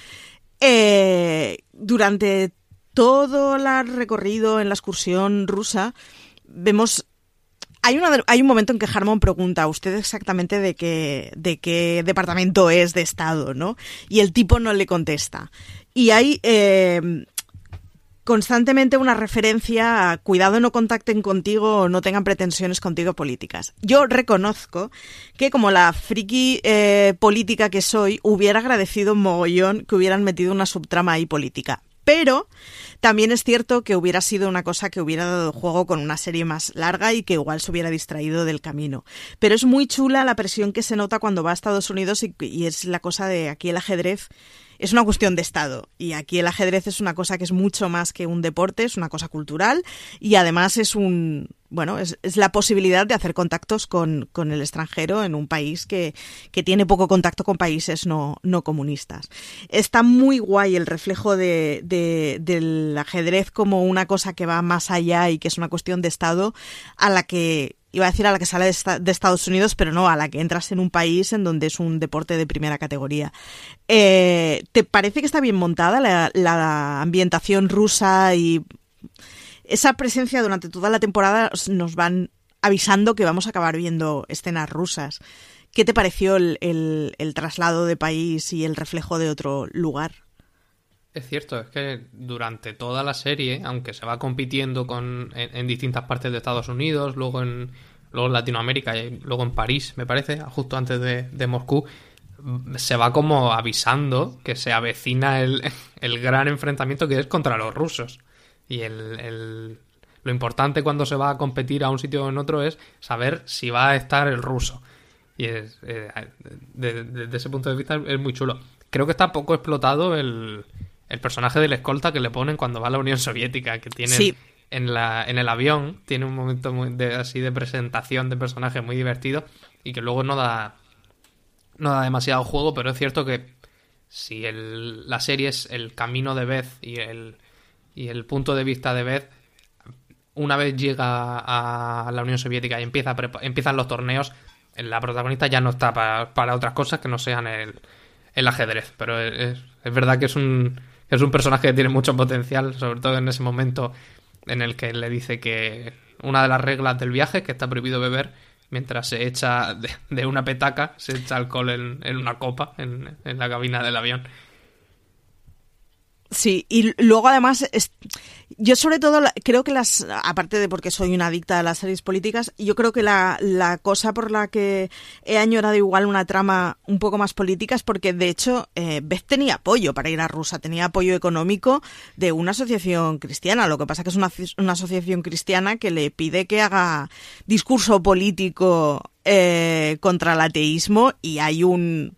Eh, durante todo el recorrido en la excursión rusa, vemos hay, una, hay un momento en que Harmon pregunta a usted exactamente de qué, de qué departamento es de Estado, ¿no? Y el tipo no le contesta. Y hay eh, constantemente una referencia a cuidado no contacten contigo o no tengan pretensiones contigo políticas. Yo reconozco que como la friki eh, política que soy, hubiera agradecido un mogollón que hubieran metido una subtrama ahí política. Pero también es cierto que hubiera sido una cosa que hubiera dado juego con una serie más larga y que igual se hubiera distraído del camino. Pero es muy chula la presión que se nota cuando va a Estados Unidos y, y es la cosa de aquí el ajedrez es una cuestión de Estado. Y aquí el ajedrez es una cosa que es mucho más que un deporte, es una cosa cultural y además es un, bueno, es, la posibilidad de hacer contactos con, con el extranjero en un país que, que, tiene poco contacto con países no, no comunistas. Está muy guay el reflejo de, de, del ajedrez como una cosa que va más allá y que es una cuestión de Estado a la que iba a decir a la que sale de, esta, de, Estados Unidos, pero no, a la que entras en un país en donde es un deporte de primera categoría. Eh, ¿Te parece que está bien montada la, ambientación rusa y esa presencia durante toda la temporada nos van avisando que vamos a acabar viendo escenas rusas? ¿qué te pareció el, traslado de país y el reflejo de otro lugar? Es cierto, es que durante toda la serie, aunque se va compitiendo con, en, distintas partes de Estados Unidos, luego en, luego en Latinoamérica y luego en París, me parece, justo antes de, Moscú, se va como avisando que se avecina el, el, gran enfrentamiento que es contra los rusos. Y el, el, lo importante cuando se va a competir a un sitio o en otro es saber si va a estar el ruso. Y es, eh, desde ese punto de vista es muy chulo. Creo que está poco explotado el, el personaje del escolta que le ponen cuando va a la Unión Soviética, que tiene en, la, en el avión, tiene un momento muy así de presentación de personaje muy divertido y que luego no da no da demasiado juego, pero es cierto que si el, la serie es el camino de Beth y el, y el punto de vista de Beth, una vez llega a la Unión Soviética y empieza empiezan los torneos, la protagonista ya no está para, otras cosas que no sean el, el ajedrez. Pero es, es, verdad que es un, es un personaje que tiene mucho potencial, sobre todo en ese momento en el que le dice que una de las reglas del viaje es que está prohibido beber mientras se echa de, una petaca, se echa alcohol en, en una copa en, en, la cabina del avión. Sí, y luego además, yo sobre todo creo que las, aparte de porque soy una adicta a las series políticas, yo creo que la, la cosa por la que he añorado igual una trama un poco más política es porque de hecho eh, Beth tenía apoyo para ir a Rusia, tenía apoyo económico de una asociación cristiana, lo que pasa que es una, una asociación cristiana que le pide que haga discurso político eh, contra el ateísmo y hay un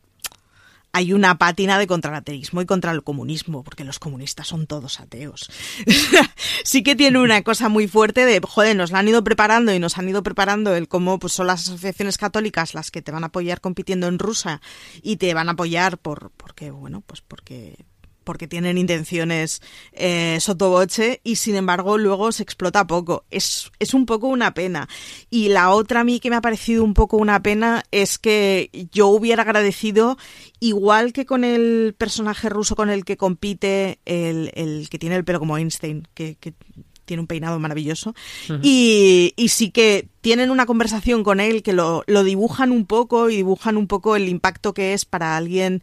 hay una pátina de contra el ateísmo y contra el comunismo, porque los comunistas son todos ateos. sí que tiene una cosa muy fuerte de, joder, nos la han ido preparando y nos han ido preparando el cómo pues, son las asociaciones católicas las que te van a apoyar compitiendo en Rusia y te van a apoyar por, porque, bueno, pues porque porque tienen intenciones eh, sotoboche y sin embargo luego se explota poco. Es, es un poco una pena. Y la otra a mí que me ha parecido un poco una pena es que yo hubiera agradecido, igual que con el personaje ruso con el que compite, el, el que tiene el pelo como Einstein, que, que tiene un peinado maravilloso. y, y, sí que tienen una conversación con él que lo, lo dibujan un poco y dibujan un poco el impacto que es para alguien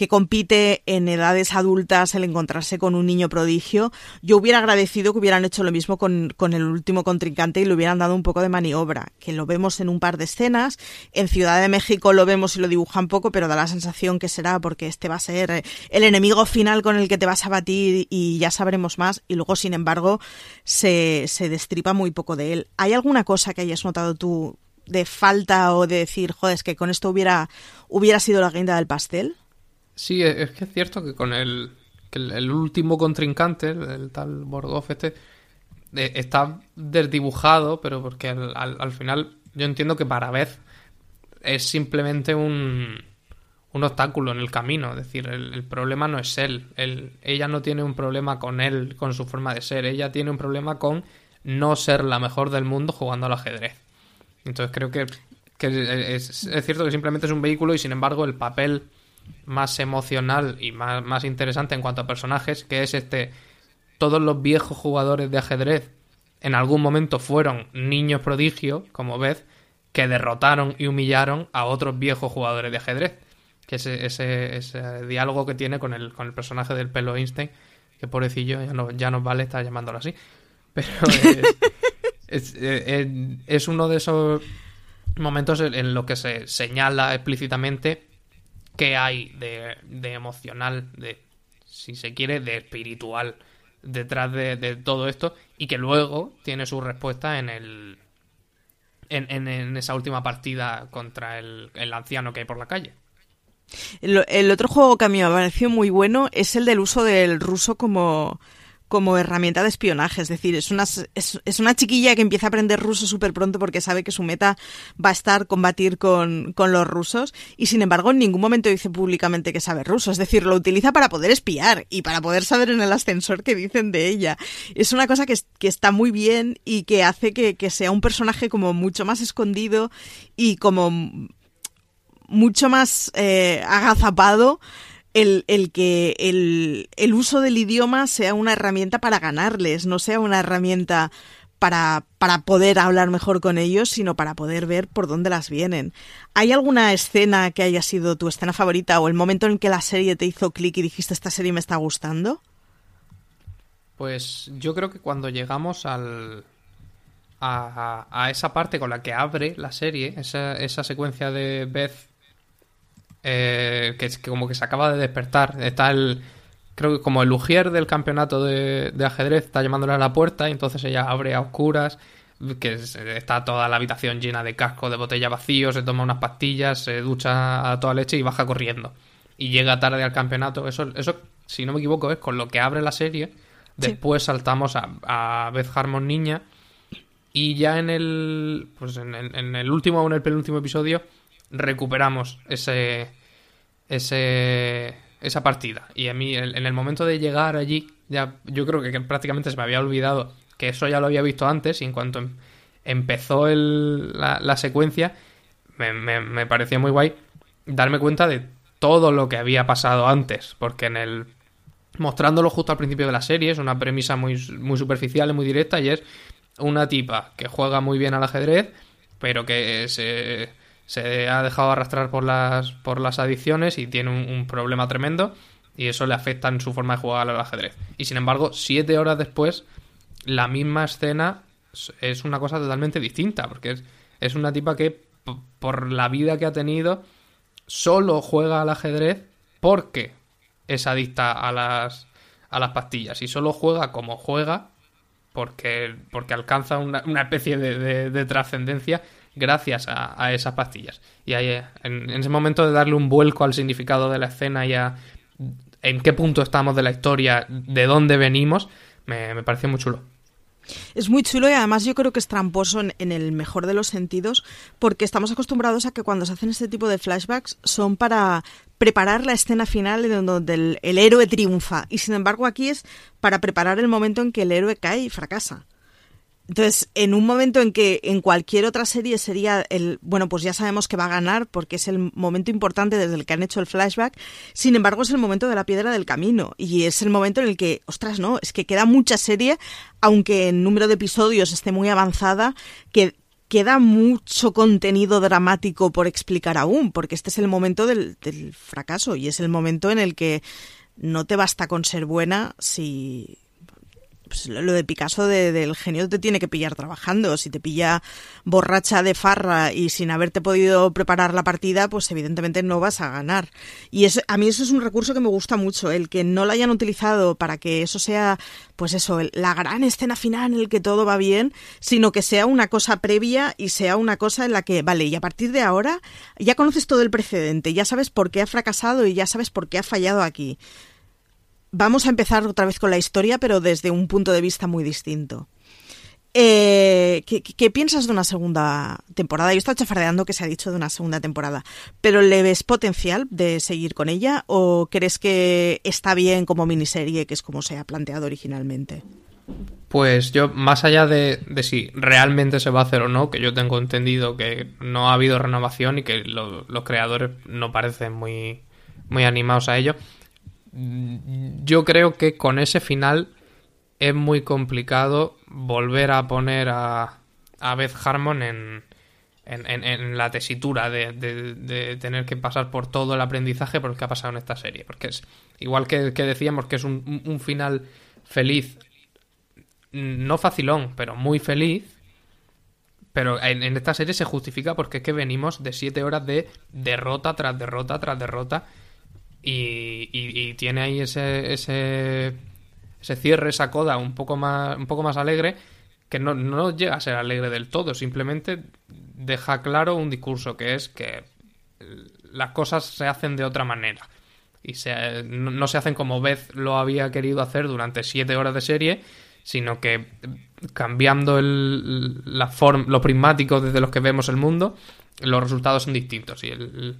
que compite en edades adultas el encontrarse con un niño prodigio. Yo hubiera agradecido que hubieran hecho lo mismo con, con, el último contrincante y le hubieran dado un poco de maniobra, que lo vemos en un par de escenas. En Ciudad de México lo vemos y lo dibujan poco, pero da la sensación que será porque este va a ser eh, el enemigo final con el que te vas a batir y ya sabremos más. Y luego, sin embargo, se, destripa muy poco de él. ¿Hay alguna cosa que hayas notado tú de falta o de decir, joder, es que con esto hubiera, hubiera sido la guinda del pastel? Sí, es que es cierto que con el, el, último contrincante, el, tal Borgov este, eh, está desdibujado, pero porque al, al, final yo entiendo que para vez es simplemente un, un obstáculo en el camino. Es decir, el, problema no es él. Ella no tiene un problema con él, con su forma de ser. Ella tiene un problema con no ser la mejor del mundo jugando al ajedrez. Entonces creo que, que es, cierto que simplemente es un vehículo y sin embargo el papel más emocional y más, más interesante en cuanto a personajes, que es este, todos los viejos jugadores de ajedrez en algún momento fueron niños prodigio, como ves, que derrotaron y humillaron a otros viejos jugadores de ajedrez. Que ese, ese, ese diálogo que tiene con el, con el personaje del pelo Einstein, que pobrecillo, ya no, ya nos vale estar llamándolo así. Pero es, es, es, uno de esos momentos en los que se señala explícitamente qué hay de, emocional, de, si se quiere, de espiritual detrás de, todo esto y que luego tiene su respuesta en el en, en, esa última partida contra el, el, anciano que hay por la calle. El, el, otro juego que a mí me ha parecido muy bueno es el del uso del ruso como como herramienta de espionaje. Es decir, es una, es, una chiquilla que empieza a aprender ruso súper pronto porque sabe que su meta va a estar combatir con, con, los rusos y sin embargo en ningún momento dice públicamente que sabe ruso. Es decir, lo utiliza para poder espiar y para poder saber en el ascensor qué dicen de ella. Es una cosa que, que está muy bien y que hace que, que sea un personaje como mucho más escondido y como mucho más eh, agazapado el, el que el, el, uso del idioma sea una herramienta para ganarles, no sea una herramienta para, para poder hablar mejor con ellos, sino para poder ver por dónde las vienen. ¿Hay alguna escena que haya sido tu escena favorita o el momento en que la serie te hizo clic y dijiste esta serie me está gustando? Pues yo creo que cuando llegamos al, a, esa parte con la que abre la serie, esa, esa secuencia de Beth eh, que, que, como que se acaba de despertar, está el creo que como el Ujier del campeonato de, ajedrez está llamándole a la puerta y entonces ella abre a oscuras, que está toda la habitación llena de casco de botella vacío, se toma unas pastillas, se ducha a toda leche y baja corriendo. Y llega tarde al campeonato. Eso, eso si no me equivoco, es con lo que abre la serie. Después saltamos a, a, Beth Harmon niña. Y ya en el. Pues en el, en el último o en el penúltimo episodio. Recuperamos ese. Ese esa partida. Y a mí, en el momento de llegar allí, ya yo creo que prácticamente se me había olvidado que eso ya lo había visto antes. Y en cuanto em, empezó la, secuencia, me, me, parecía muy guay darme cuenta de todo lo que había pasado antes. Porque en el. Mostrándolo justo al principio de la serie, es una premisa muy, muy superficial y muy directa. Y es una tipa que juega muy bien al ajedrez, pero que se se ha dejado arrastrar por las, por las adicciones y tiene un, problema tremendo y eso le afecta en su forma de jugar al ajedrez. Y sin embargo, siete horas después, la misma escena es una cosa totalmente distinta, porque es, es una tipa que por la vida que ha tenido solo juega al ajedrez porque es adicta a las, a las pastillas y solo juega como juega porque, porque alcanza una, una especie de, de trascendencia gracias a, esas pastillas. Y ahí, en, ese momento de darle un vuelco al significado de la escena y a en qué punto estamos de la historia, de dónde venimos, me, pareció muy chulo. Es muy chulo y además yo creo que es tramposo en, el mejor de los sentidos porque estamos acostumbrados a que cuando se hacen este tipo de flashbacks son para preparar la escena final en donde el héroe triunfa y sin embargo aquí es para preparar el momento en que el héroe cae y fracasa. Entonces, en un momento en que en cualquier otra serie sería el, bueno, pues ya sabemos que va a ganar porque es el momento importante desde el que han hecho el flashback, sin embargo es el momento de la piedra del camino y es el momento en el que, ostras, no, es que queda mucha serie, aunque el número de episodios esté muy avanzada, que queda mucho contenido dramático por explicar aún, porque este es el momento del fracaso y es el momento en el que no te basta con ser buena si pues lo de Picasso del genio te tiene que pillar trabajando. Si te pilla borracha de farra y sin haberte podido preparar la partida, pues evidentemente no vas a ganar. Y a mí eso es un recurso que me gusta mucho, el que no lo hayan utilizado para que eso sea, pues eso, la gran escena final en el que todo va bien, sino que sea una cosa previa y sea una cosa en la que, vale, y a partir de ahora ya conoces todo el precedente, ya sabes por qué ha fracasado y ya sabes por qué ha fallado aquí vamos a empezar otra vez con la historia, pero desde un punto de vista muy distinto. Eh, ¿qué, piensas de una segunda temporada? Yo estoy chafardeando que se ha dicho de una segunda temporada, pero ¿le ves potencial de seguir con ella o crees que está bien como miniserie, que es como se ha planteado originalmente? Pues yo, más allá de, si realmente se va a hacer o no, que yo tengo entendido que no ha habido renovación y que los creadores no parecen muy, muy animados a ello, yo creo que con ese final es muy complicado volver a poner a, a Beth Harmon en, en, la tesitura de, tener que pasar por todo el aprendizaje por el que ha pasado en esta serie. Porque es igual que, decíamos que es un, un, final feliz, no facilón, pero muy feliz. Pero en, en, esta serie se justifica porque es que venimos de siete horas de derrota tras derrota tras derrota y, tiene ahí ese, ese, cierre, esa coda un poco más, un poco más alegre, que no, no llega a ser alegre del todo, simplemente deja claro un discurso que es que las cosas se hacen de otra manera. Y se, no, se hacen como Beth lo había querido hacer durante siete horas de serie, sino que cambiando el, la forma, lo prismático desde los que vemos el mundo, los resultados son distintos. Y el,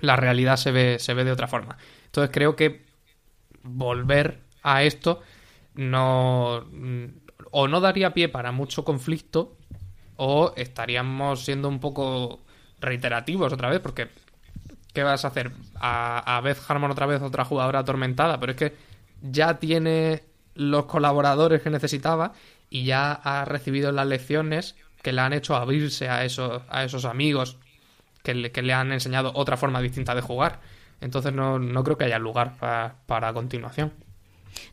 la realidad se ve, se ve de otra forma. Entonces creo que volver a esto no o no daría pie para mucho conflicto o estaríamos siendo un poco reiterativos otra vez porque ¿qué vas a hacer? A, a Beth Harmon otra vez otra jugadora atormentada pero es que ya tiene los colaboradores que necesitaba y ya ha recibido las lecciones que le han hecho abrirse a esos, a esos amigos que le, que le han enseñado otra forma distinta de jugar. Entonces no, no creo que haya lugar para, continuación.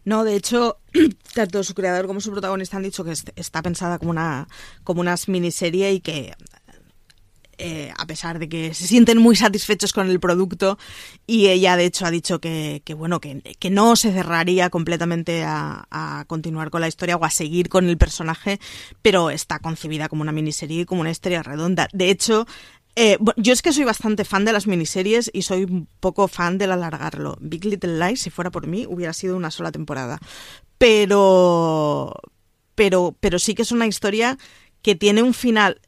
No, de hecho, tanto su creador como su protagonista han dicho que está pensada como una, como una miniserie y que eh, a pesar de que se sienten muy satisfechos con el producto y ella de hecho ha dicho que, que bueno que, que, no se cerraría completamente a, a, continuar con la historia o a seguir con el personaje pero está concebida como una miniserie y como una historia redonda de hecho eh, yo es que soy bastante fan de las miniseries y soy un poco fan del alargarlo. Big Little Lies, si fuera por mí, hubiera sido una sola temporada. Pero, pero, pero sí que es una historia que tiene un final.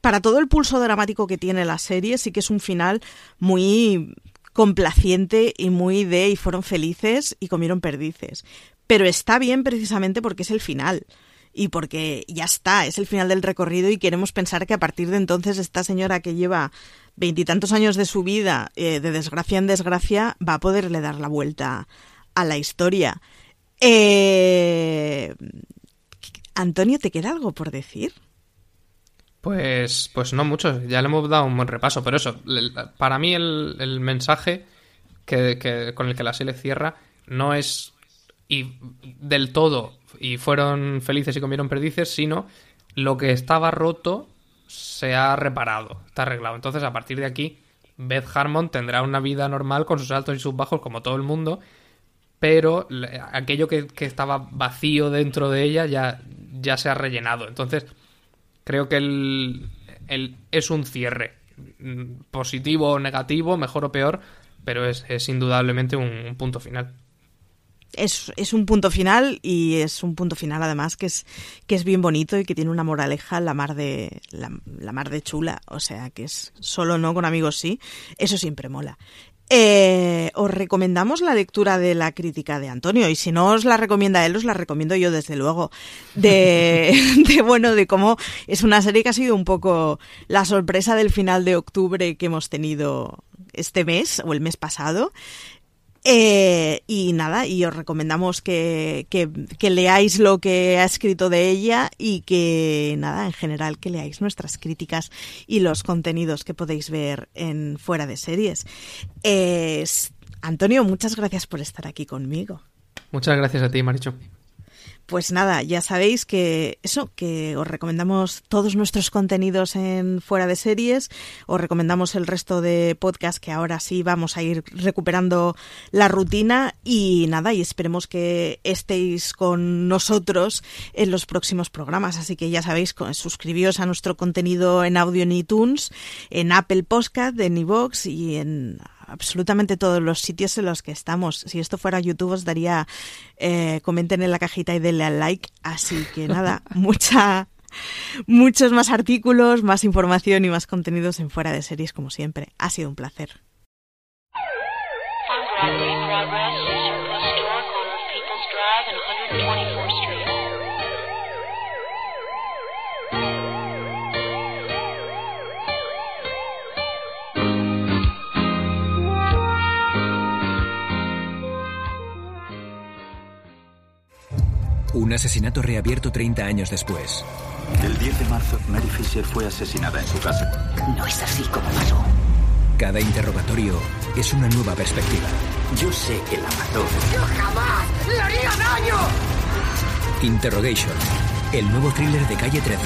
Para todo el pulso dramático que tiene la serie, sí que es un final muy complaciente y muy de y fueron felices y comieron perdices. Pero está bien precisamente porque es el final y porque ya está, es el final del recorrido y queremos pensar que a partir de entonces esta señora que lleva veintitantos años de su vida, eh, de desgracia en desgracia, va a poderle dar la vuelta a la historia. Eh... Antonio, ¿te queda algo por decir? Pues, pues no mucho, ya le hemos dado un buen repaso, pero eso, para mí el, el mensaje que, que, con el que la serie cierra no es y del todo y fueron felices y comieron perdices, sino lo que estaba roto se ha reparado, está arreglado. Entonces, a partir de aquí, Beth Harmon tendrá una vida normal con sus altos y sus bajos, como todo el mundo, pero aquello que, estaba vacío dentro de ella ya, ya se ha rellenado. Entonces, creo que el, el, es un cierre. Positivo o negativo, mejor o peor, pero es, es indudablemente un punto final es, es, un punto final y es un punto final además que es, que es bien bonito y que tiene una moraleja la mar de la, mar de chula, o sea que es solo no con amigos sí, eso siempre mola. Eh, os recomendamos la lectura de la crítica de Antonio y si no os la recomienda él, os la recomiendo yo desde luego. De, de, bueno, de cómo es una serie que ha sido un poco la sorpresa del final de octubre que hemos tenido este mes o el mes pasado. Eh, y nada, y os recomendamos que, que, leáis lo que ha escrito de ella y que nada, en general que leáis nuestras críticas y los contenidos que podéis ver en fuera de series. Eh, Antonio, muchas gracias por estar aquí conmigo. Muchas gracias a ti, Maricho. Pues nada, ya sabéis que eso, que os recomendamos todos nuestros contenidos en Fuera de Series, os recomendamos el resto de podcast que ahora sí vamos a ir recuperando la rutina y nada, y esperemos que estéis con nosotros en los próximos programas. Así que ya sabéis, suscribíos a nuestro contenido en audio en iTunes, en Apple Podcast, en iVoox y en absolutamente todos los sitios en los que estamos. Si esto fuera YouTube os daría, eh, comenten en la cajita y denle al like. Así que nada, mucha, muchos más artículos, más información y más contenidos en fuera de series como siempre. Ha sido un placer. Un asesinato reabierto 30 años después. El 10 de marzo, Mary Fisher fue asesinada en su casa. No es así como pasó. Cada interrogatorio es una nueva perspectiva. Yo sé que la mató. ¡Yo jamás le haría daño! Interrogation, el nuevo thriller de Calle 13.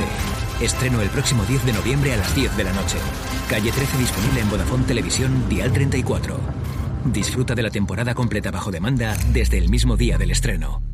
Estreno el próximo 10 de noviembre a las 10 de la noche. Calle 13 disponible en Vodafone Televisión Dial 34. Disfruta de la temporada completa bajo demanda desde el mismo día del estreno.